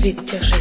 плетежи.